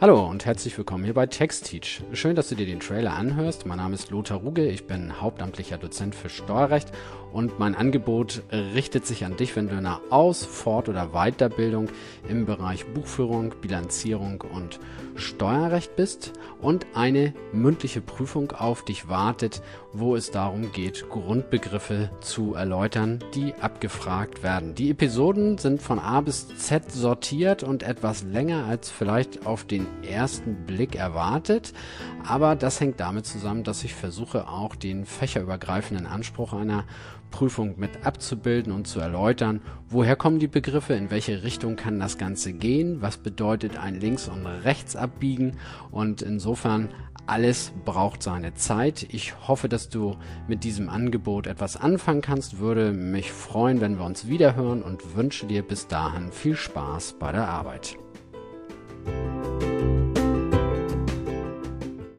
Hallo und herzlich willkommen hier bei TextTeach. Schön, dass du dir den Trailer anhörst. Mein Name ist Lothar Ruge, ich bin hauptamtlicher Dozent für Steuerrecht und mein Angebot richtet sich an dich, wenn du in einer Aus-, Fort- oder Weiterbildung im Bereich Buchführung, Bilanzierung und Steuerrecht bist und eine mündliche Prüfung auf dich wartet, wo es darum geht, Grundbegriffe zu erläutern, die abgefragt werden. Die Episoden sind von A bis Z sortiert und etwas länger als vielleicht auf den ersten Blick erwartet. Aber das hängt damit zusammen, dass ich versuche auch den fächerübergreifenden Anspruch einer Prüfung mit abzubilden und zu erläutern, woher kommen die Begriffe, in welche Richtung kann das Ganze gehen, was bedeutet ein Links- und Rechtsabbiegen und insofern alles braucht seine Zeit. Ich hoffe, dass du mit diesem Angebot etwas anfangen kannst, würde mich freuen, wenn wir uns wiederhören und wünsche dir bis dahin viel Spaß bei der Arbeit.